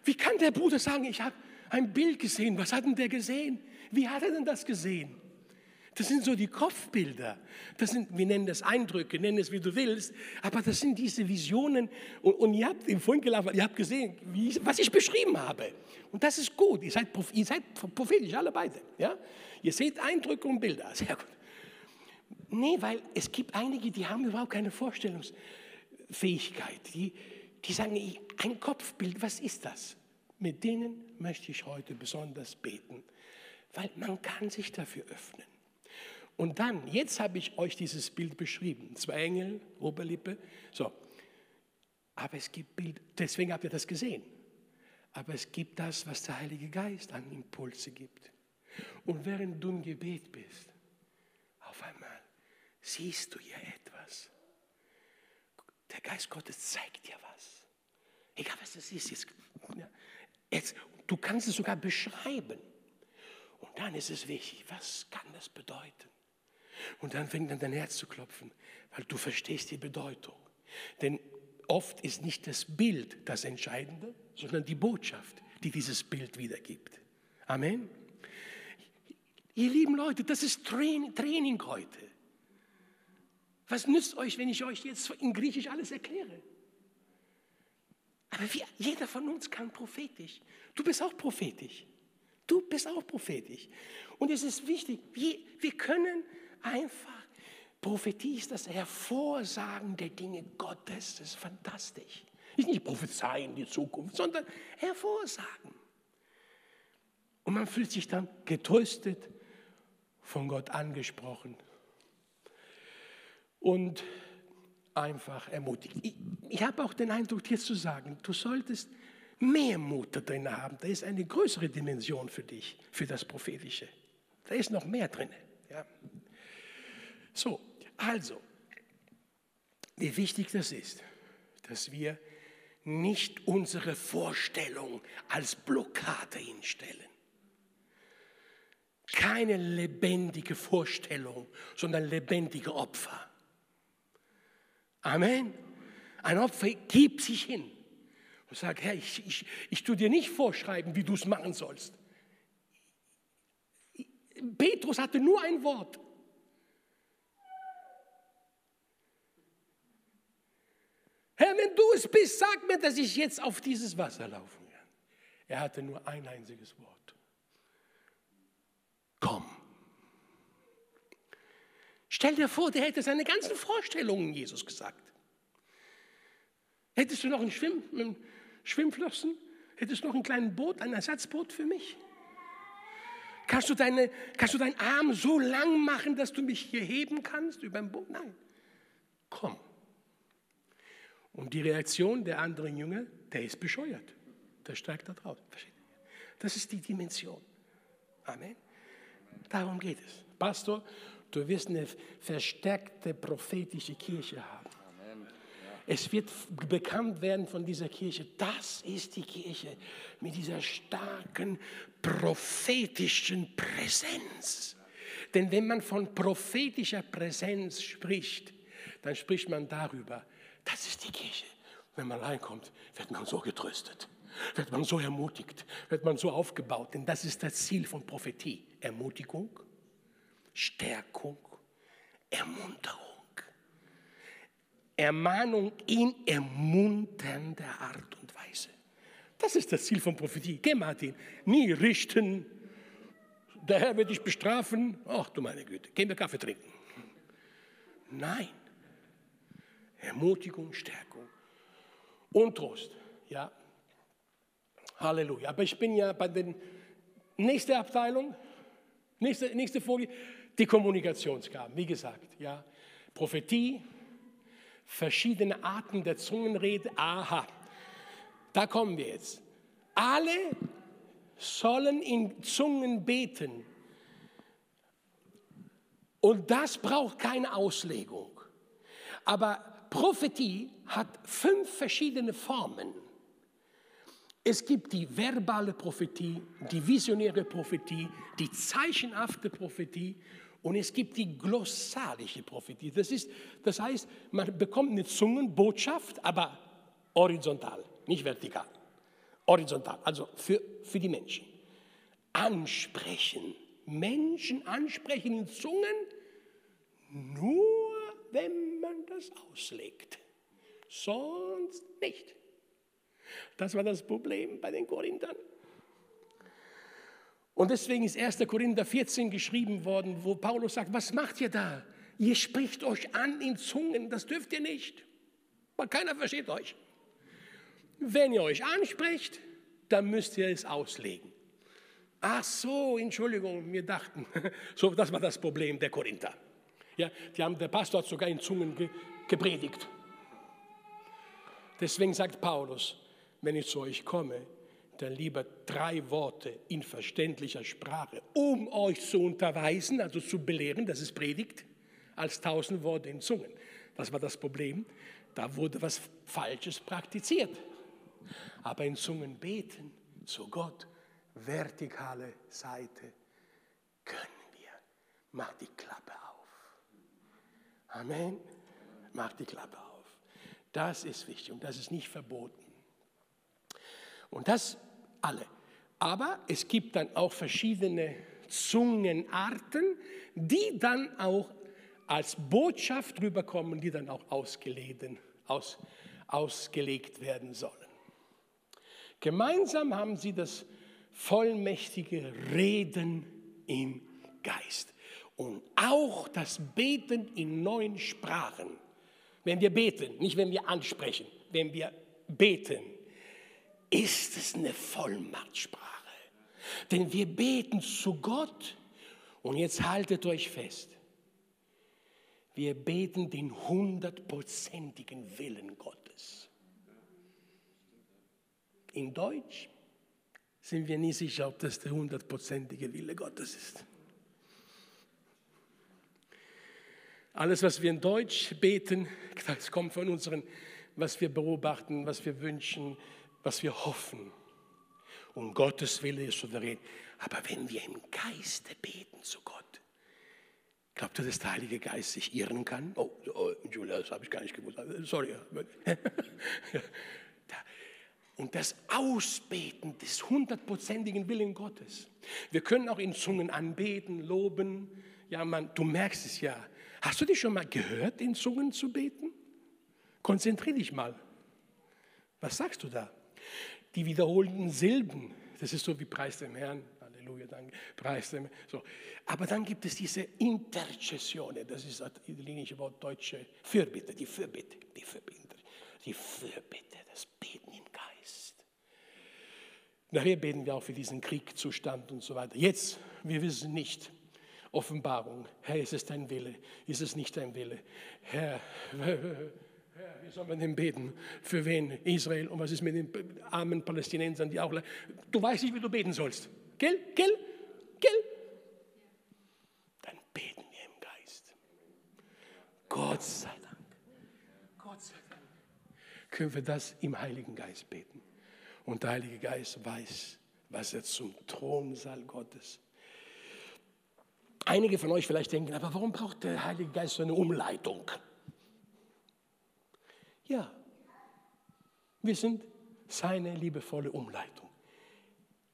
wie kann der Bruder sagen, ich habe ein Bild gesehen. Was hat denn der gesehen? Wie hat er denn das gesehen? Das sind so die Kopfbilder. Das sind, wir nennen das Eindrücke, nennen es wie du willst, aber das sind diese Visionen. Und, und ihr habt im vorhin gelaufen, ihr habt gesehen, wie, was ich beschrieben habe. Und das ist gut. Ihr seid, ihr seid prophetisch, alle beide. Ja? Ihr seht Eindrücke und Bilder. Sehr gut. Nee, weil es gibt einige, die haben überhaupt keine Vorstellungsfähigkeit. Die, die sagen, ein Kopfbild, was ist das? Mit denen möchte ich heute besonders beten, weil man kann sich dafür öffnen. Und dann, jetzt habe ich euch dieses Bild beschrieben. Zwei Engel, Oberlippe. So. Aber es gibt Bild, deswegen habt ihr das gesehen. Aber es gibt das, was der Heilige Geist an Impulse gibt. Und während du im Gebet bist, auf einmal siehst du hier etwas. Der Geist Gottes zeigt dir was. Egal was das ist. Jetzt, jetzt, du kannst es sogar beschreiben. Und dann ist es wichtig, was kann das bedeuten? Und dann fängt an dein Herz zu klopfen, weil du verstehst die Bedeutung. Denn oft ist nicht das Bild das Entscheidende, sondern die Botschaft, die dieses Bild wiedergibt. Amen. Ihr lieben Leute, das ist Training heute. Was nützt euch, wenn ich euch jetzt in Griechisch alles erkläre? Aber wir, jeder von uns kann prophetisch. Du bist auch prophetisch. Du bist auch prophetisch. Und es ist wichtig, wir, wir können einfach, Prophetie ist das Hervorsagen der Dinge Gottes. Das ist fantastisch. Ist nicht prophezeien die Zukunft, sondern hervorsagen. Und man fühlt sich dann getröstet, von Gott angesprochen und einfach ermutigt. Ich, ich habe auch den Eindruck, dir zu sagen, du solltest mehr Mut da drin haben. Da ist eine größere Dimension für dich, für das Prophetische. Da ist noch mehr drin. Ja. So, also, wie wichtig das ist, dass wir nicht unsere Vorstellung als Blockade hinstellen. Keine lebendige Vorstellung, sondern lebendige Opfer. Amen. Ein Opfer gibt sich hin und sagt, Herr, ich, ich, ich tue dir nicht vorschreiben, wie du es machen sollst. Petrus hatte nur ein Wort. Herr, wenn du es bist, sag mir, dass ich jetzt auf dieses Wasser laufen kann. Er hatte nur ein einziges Wort. Komm. Stell dir vor, der hätte seine ganzen Vorstellungen Jesus gesagt. Hättest du noch ein Schwimm, Schwimmflossen? Hättest du noch ein kleines Boot, ein Ersatzboot für mich? Kannst du, deine, kannst du deinen Arm so lang machen, dass du mich hier heben kannst über ein Boot? Nein. Komm. Und die Reaktion der anderen Jünger, der ist bescheuert. Der steigt da drauf. Das ist die Dimension. Amen. Darum geht es. Pastor, du wirst eine verstärkte prophetische Kirche haben. Es wird bekannt werden von dieser Kirche. Das ist die Kirche mit dieser starken prophetischen Präsenz. Denn wenn man von prophetischer Präsenz spricht, dann spricht man darüber, das ist die Kirche. Wenn man reinkommt, wird man so getröstet, wird man so ermutigt, wird man so aufgebaut. Denn das ist das Ziel von Prophetie. Ermutigung, Stärkung, Ermunterung. Ermahnung in ermunternder Art und Weise. Das ist das Ziel von Prophetie. Geh, Martin, nie richten. Der Herr wird dich bestrafen. Ach du meine Güte, gehen wir Kaffee trinken. Nein. Ermutigung, Stärkung und Trost. Ja. Halleluja. Aber ich bin ja bei der nächsten Abteilung, nächste, nächste Folie, die Kommunikationsgaben. Wie gesagt, ja. Prophetie, verschiedene Arten der Zungenrede. Aha, da kommen wir jetzt. Alle sollen in Zungen beten. Und das braucht keine Auslegung. Aber Prophetie hat fünf verschiedene Formen. Es gibt die verbale Prophetie, die visionäre Prophetie, die zeichenhafte Prophetie und es gibt die glossalische Prophetie. Das, ist, das heißt, man bekommt eine Zungenbotschaft, aber horizontal, nicht vertikal. Horizontal, also für, für die Menschen. Ansprechen. Menschen ansprechen in Zungen, nur wenn man das auslegt. Sonst nicht. Das war das Problem bei den Korinthern. Und deswegen ist 1. Korinther 14 geschrieben worden, wo Paulus sagt, was macht ihr da? Ihr spricht euch an in Zungen, das dürft ihr nicht, weil keiner versteht euch. Wenn ihr euch ansprecht, dann müsst ihr es auslegen. Ach so, Entschuldigung, wir dachten, so, das war das Problem der Korinther. Ja, die haben, der Pastor hat sogar in Zungen ge, gepredigt. Deswegen sagt Paulus, wenn ich zu euch komme, dann lieber drei Worte in verständlicher Sprache, um euch zu unterweisen, also zu belehren, das ist Predigt, als tausend Worte in Zungen. Das war das Problem. Da wurde was Falsches praktiziert. Aber in Zungen beten zu Gott, vertikale Seite, können wir. Mach die Klappe auf. Amen. Mach die Klappe auf. Das ist wichtig und das ist nicht verboten. Und das alle. Aber es gibt dann auch verschiedene Zungenarten, die dann auch als Botschaft rüberkommen, die dann auch ausgelegt, aus, ausgelegt werden sollen. Gemeinsam haben sie das vollmächtige Reden im Geist und auch das Beten in neuen Sprachen. Wenn wir beten, nicht wenn wir ansprechen, wenn wir beten, ist es eine Vollmachtsprache. Denn wir beten zu Gott und jetzt haltet euch fest. Wir beten den hundertprozentigen Willen Gottes. In Deutsch sind wir nie sicher, ob das der hundertprozentige Wille Gottes ist. Alles, was wir in Deutsch beten, das kommt von unseren, was wir beobachten, was wir wünschen, was wir hoffen. Und Gottes Wille ist souverän. Aber wenn wir im Geiste beten zu Gott, glaubt ihr, dass der Heilige Geist sich irren kann? Oh, oh Julia, das habe ich gar nicht gewusst. Sorry. Und das Ausbeten des hundertprozentigen Willen Gottes. Wir können auch in Zungen anbeten, loben. Ja, man, du merkst es ja. Hast du dich schon mal gehört, in Zungen zu beten? Konzentrier dich mal. Was sagst du da? Die wiederholenden Silben, das ist so wie Preis dem Herrn, Halleluja, danke, Preis dem so. Aber dann gibt es diese Intercessione, das ist das italienische Wort, deutsche Fürbitte, die Fürbitte, die Fürbitte, die Fürbitte, das Beten im Geist. Nachher beten wir auch für diesen Kriegzustand und so weiter. Jetzt, wir wissen nicht, Offenbarung. Herr, ist es dein Wille? Ist es nicht dein Wille? Herr, Herr, wie soll man denn beten? Für wen? Israel. Und was ist mit den armen Palästinensern, die auch. Du weißt nicht, wie du beten sollst. Gell? Gell? Gell? Dann beten wir im Geist. Gott sei Dank. Gott sei Dank. Können wir das im Heiligen Geist beten. Und der Heilige Geist weiß, was er zum Thronsaal Gottes Einige von euch vielleicht denken, aber warum braucht der Heilige Geist so eine Umleitung? Ja, wir sind seine liebevolle Umleitung.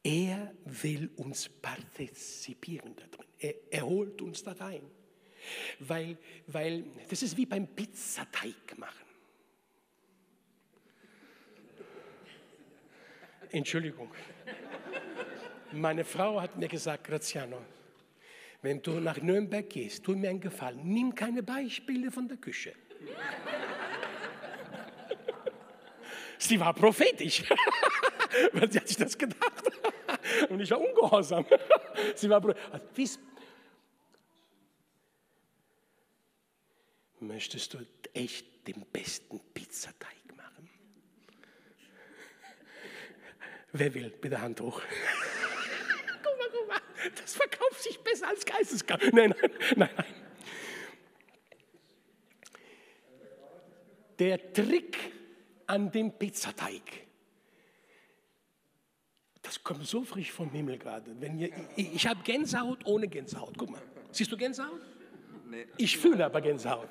Er will uns partizipieren da drin. Er, er holt uns da rein. Weil, weil das ist wie beim Pizzateig machen. Entschuldigung. Meine Frau hat mir gesagt, Graziano, wenn du nach Nürnberg gehst, tu mir einen Gefallen, nimm keine Beispiele von der Küche. Sie war prophetisch. Sie hat sich das gedacht. Und ich war ungehorsam. Sie war prophetisch. Möchtest du echt den besten Pizzateig machen? Wer will? Bitte Hand hoch. Das verkauft sich besser als Geistesgabe. Nein, nein, nein, nein. Der Trick an dem Pizzateig, das kommt so frisch vom Himmel gerade. Wenn ihr, ich, ich habe Gänsehaut ohne Gänsehaut. Guck mal, siehst du Gänsehaut? Nee. Ich fühle aber Gänsehaut.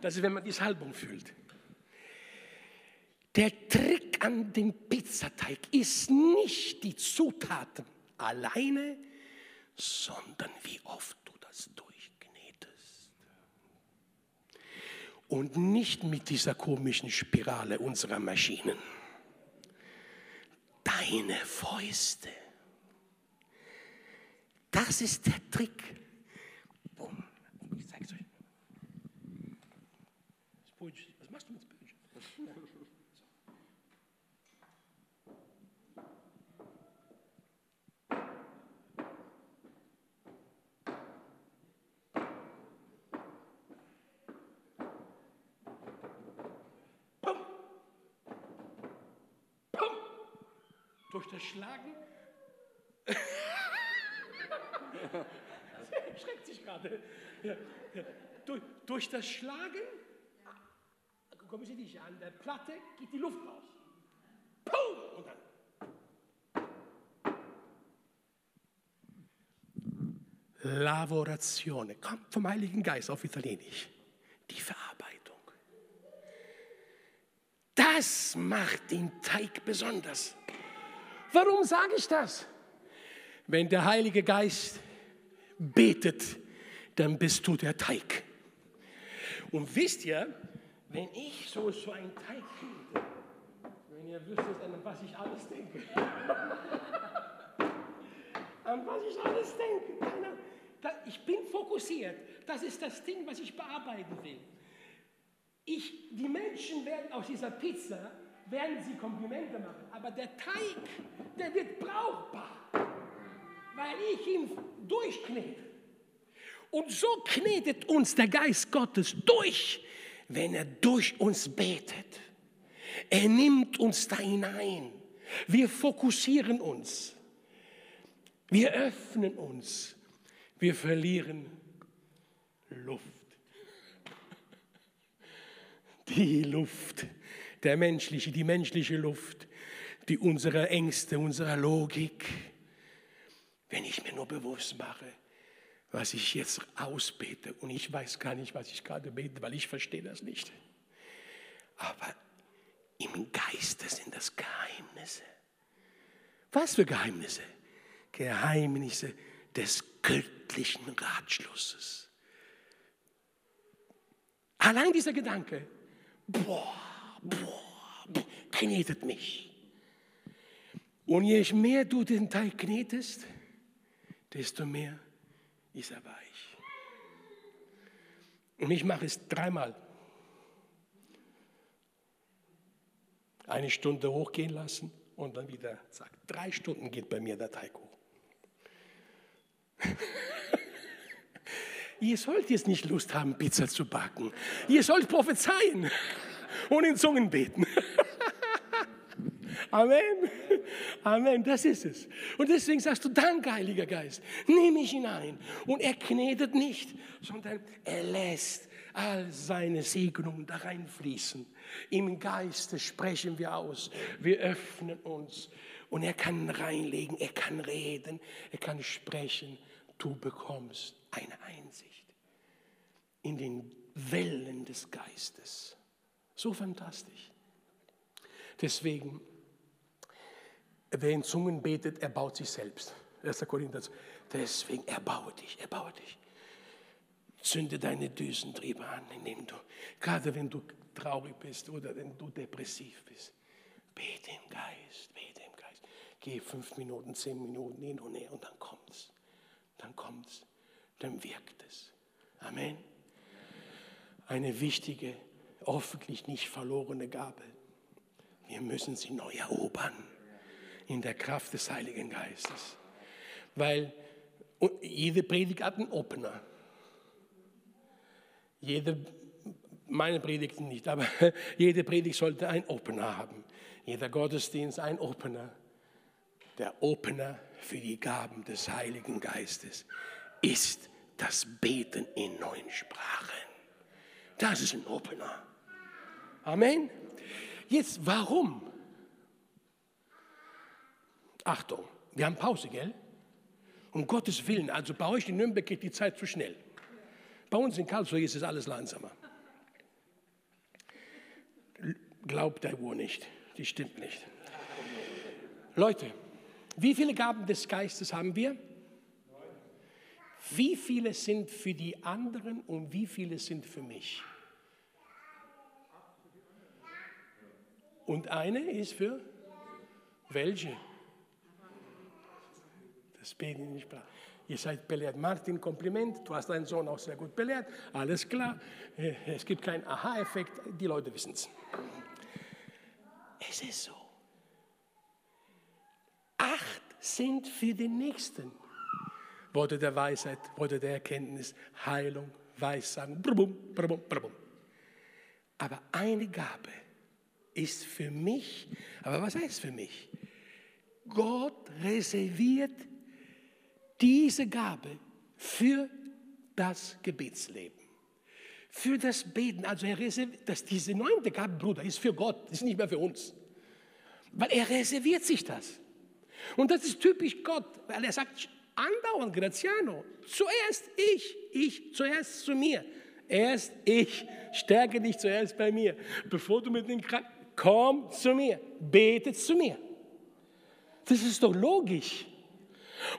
Das ist, wenn man die Salbung fühlt. Der Trick an dem Pizzateig ist nicht die Zutaten alleine, sondern wie oft du das durchknetest. Und nicht mit dieser komischen Spirale unserer Maschinen. Deine Fäuste. Das ist der Trick. Bumm. Ich zeig's euch. Was machst du mit Spurgeon? Durch das Schlagen. Sie erschreckt sich gerade. Ja, ja. Durch, durch, das Schlagen, kommen Sie nicht an der Platte, geht die Luft raus. Pum! Und dann. Lavorazione, kommt vom Heiligen Geist auf Italienisch. Die Verarbeitung. Das macht den Teig besonders. Warum sage ich das? Wenn der Heilige Geist betet, dann bist du der Teig. Und wisst ihr, wenn ich so, so einen Teig finde, wenn ihr wüsstet, an was ich alles denke. an was ich alles denke. Ich bin fokussiert. Das ist das Ding, was ich bearbeiten will. Ich, die Menschen werden aus dieser Pizza, werden sie Komplimente machen, aber der Teig, der wird brauchbar, weil ich ihn durchknete. Und so knetet uns der Geist Gottes durch, wenn er durch uns betet. Er nimmt uns da hinein. Wir fokussieren uns. Wir öffnen uns. Wir verlieren Luft. Die Luft, der menschliche, die menschliche Luft, die unserer Ängste, unserer Logik. Wenn ich mir nur bewusst mache, was ich jetzt ausbete und ich weiß gar nicht, was ich gerade bete, weil ich verstehe das nicht. Aber im Geiste sind das Geheimnisse. Was für Geheimnisse? Geheimnisse des göttlichen Ratschlusses. Allein dieser Gedanke, boah, boah, knetet mich. Und je mehr du den Teig knetest, desto mehr ist er weich. Und ich mache es dreimal. Eine Stunde hochgehen lassen und dann wieder zack. Drei Stunden geht bei mir der Teig hoch. Ihr sollt jetzt nicht Lust haben, Pizza zu backen. Ihr sollt prophezeien und in Zungen beten. Amen. Amen, das ist es. Und deswegen sagst du, danke, Heiliger Geist, nimm mich hinein. Und er knetet nicht, sondern er lässt all seine Segnungen da reinfließen. Im Geiste sprechen wir aus, wir öffnen uns. Und er kann reinlegen, er kann reden, er kann sprechen. Du bekommst eine Einsicht in den Wellen des Geistes. So fantastisch. Deswegen Wer in Zungen betet, erbaut sich selbst. 1. Korinther. Deswegen erbaue dich, erbaue dich. Zünde deine Düsentriebe an, indem du, gerade wenn du traurig bist oder wenn du depressiv bist, bete im Geist, bete im Geist. Geh fünf Minuten, zehn Minuten hin und her und dann kommt's. Dann kommt's. Dann wirkt es. Amen. Eine wichtige, hoffentlich nicht verlorene Gabe. Wir müssen sie neu erobern in der Kraft des Heiligen Geistes. Weil jede Predigt hat einen Opener. Jede, meine Predigten nicht, aber jede Predigt sollte einen Opener haben. Jeder Gottesdienst ein Opener. Der Opener für die Gaben des Heiligen Geistes ist das Beten in neuen Sprachen. Das ist ein Opener. Amen. Jetzt, warum? Achtung, wir haben Pause, gell? Um Gottes Willen, also bei euch in Nürnberg geht die Zeit zu schnell. Bei uns in Karlsruhe ist es alles langsamer. Glaubt der Uhr nicht, die stimmt nicht. Leute, wie viele Gaben des Geistes haben wir? Wie viele sind für die anderen und wie viele sind für mich? Und eine ist für welche? Das Beten in Sprache. Ihr seid belehrt. Martin, Kompliment. Du hast deinen Sohn auch sehr gut belehrt. Alles klar. Äh, es gibt keinen Aha-Effekt. Die Leute wissen es. Es ist so. Acht sind für den Nächsten. Worte der Weisheit, Worte der Erkenntnis, Heilung, Weissagen. Aber eine Gabe ist für mich, aber was heißt für mich? Gott reserviert diese Gabe für das Gebetsleben. Für das Beten. Also er reserviert, dass diese neunte Gabe, Bruder, ist für Gott, ist nicht mehr für uns. Weil er reserviert sich das. Und das ist typisch Gott, weil er sagt andauernd, Graziano, zuerst ich, ich, zuerst zu mir. Erst ich, stärke dich zuerst bei mir. Bevor du mit den Kranken, komm zu mir, bete zu mir. Das ist doch logisch.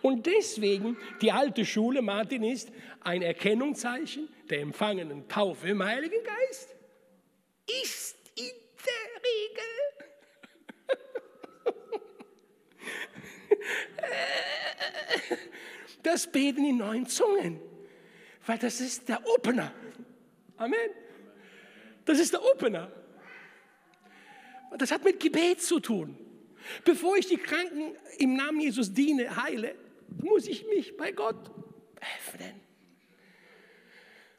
Und deswegen, die alte Schule, Martin, ist ein Erkennungszeichen der empfangenen Taufe im Heiligen Geist, ist in der Regel Das Beten in neuen Zungen. Weil das ist der Opener. Amen. Das ist der Opener. Das hat mit Gebet zu tun. Bevor ich die Kranken im Namen Jesus diene, heile, muss ich mich bei Gott öffnen.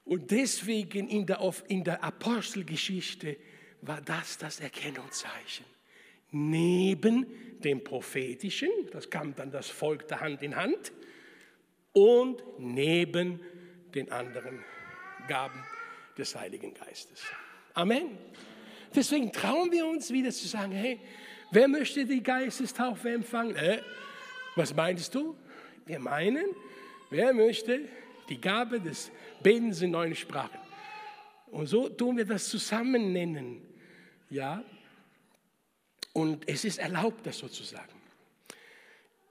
Und deswegen in der, in der Apostelgeschichte war das das Erkennungszeichen. Neben dem prophetischen, das kam dann das Volk der Hand in Hand, und neben den anderen Gaben des Heiligen Geistes. Amen. Deswegen trauen wir uns wieder zu sagen, hey, wer möchte die Geistestaufe empfangen? Äh, was meinst du? Wir meinen, wer möchte die Gabe des Betens in neuen Sprachen? Und so tun wir das zusammen nennen. Ja, und es ist erlaubt, das sozusagen.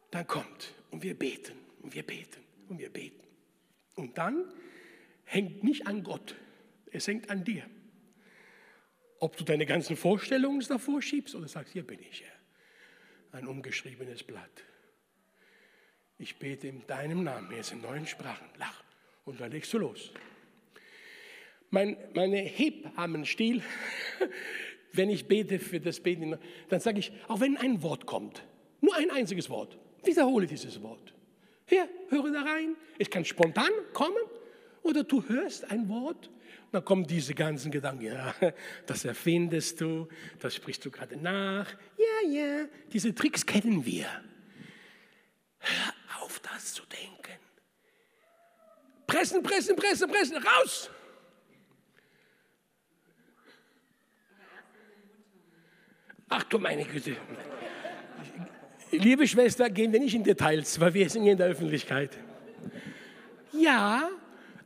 Dann kommt und wir beten und wir beten und wir beten. Und dann hängt nicht an Gott, es hängt an dir. Ob du deine ganzen Vorstellungen davor schiebst oder sagst, hier bin ich, Herr. Ein umgeschriebenes Blatt. Ich bete in deinem Namen, jetzt in neuen Sprachen. Lach. Und dann legst du los. Mein, meine Hebammen-Stil, wenn ich bete für das Beten, dann sage ich, auch wenn ein Wort kommt, nur ein einziges Wort, wiederhole dieses Wort. Hier, höre da rein. Es kann spontan kommen oder du hörst ein Wort dann kommen diese ganzen Gedanken. Ja, das erfindest du, das sprichst du gerade nach. Ja, ja, diese Tricks kennen wir. Hör auf, das zu denken. Pressen, pressen, pressen, pressen, raus! Ach du meine Güte. Liebe Schwester, gehen wir nicht in Details, weil wir sind in der Öffentlichkeit. Ja,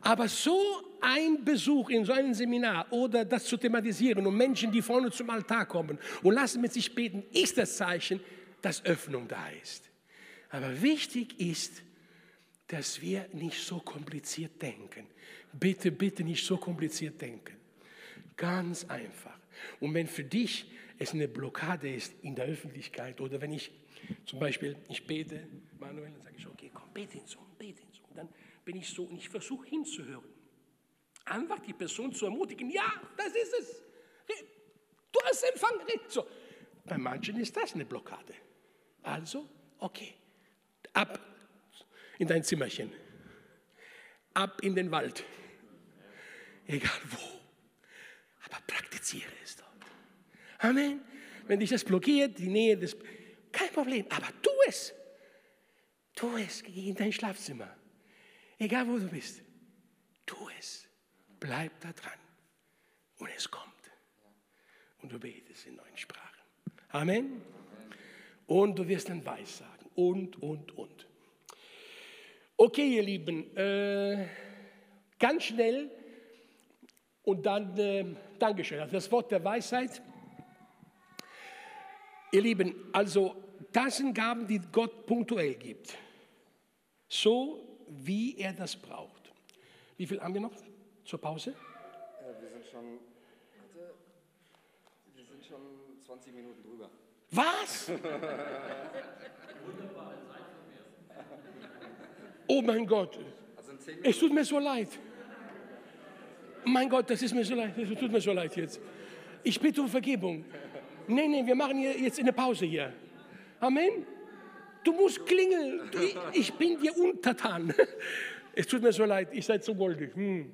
aber so ein Besuch in so einem Seminar oder das zu thematisieren und Menschen, die vorne zum Altar kommen und lassen mit sich beten, ist das Zeichen, dass Öffnung da ist. Aber wichtig ist, dass wir nicht so kompliziert denken. Bitte, bitte nicht so kompliziert denken. Ganz einfach. Und wenn für dich es eine Blockade ist in der Öffentlichkeit oder wenn ich zum Beispiel, ich bete, Manuel, dann sage ich, okay, komm, bete ihn so, bete so. Und dann bin ich so und ich versuche hinzuhören. Einfach die Person zu ermutigen, ja, das ist es. Du hast empfangen. So. Bei manchen ist das eine Blockade. Also, okay, ab in dein Zimmerchen, ab in den Wald, egal wo, aber praktiziere es dort. Amen. Wenn dich das blockiert, die Nähe des, kein Problem, aber tu es. Tu es, geh in dein Schlafzimmer, egal wo du bist, tu es. Bleib da dran und es kommt. Und du betest in neuen Sprachen. Amen. Und du wirst dann Weissagen und, und, und. Okay, ihr Lieben, äh, ganz schnell und dann äh, Dankeschön. Also das Wort der Weisheit. Ihr Lieben, also das sind Gaben, die Gott punktuell gibt. So wie er das braucht. Wie viel haben wir noch zur Pause? Äh, wir sind schon, warte, wir sind schon 20 Minuten drüber. Was? Oh mein Gott, Also in 10 es tut mir so leid. Mein Gott, das ist mir so leid. Es tut mir so leid jetzt. Ich bitte um Vergebung. Nee, nee, wir machen hier jetzt eine Pause hier. Amen. Du musst klingeln. Ich, bin dir untertan. Es tut mir so leid, ich seid so goldig. Hm.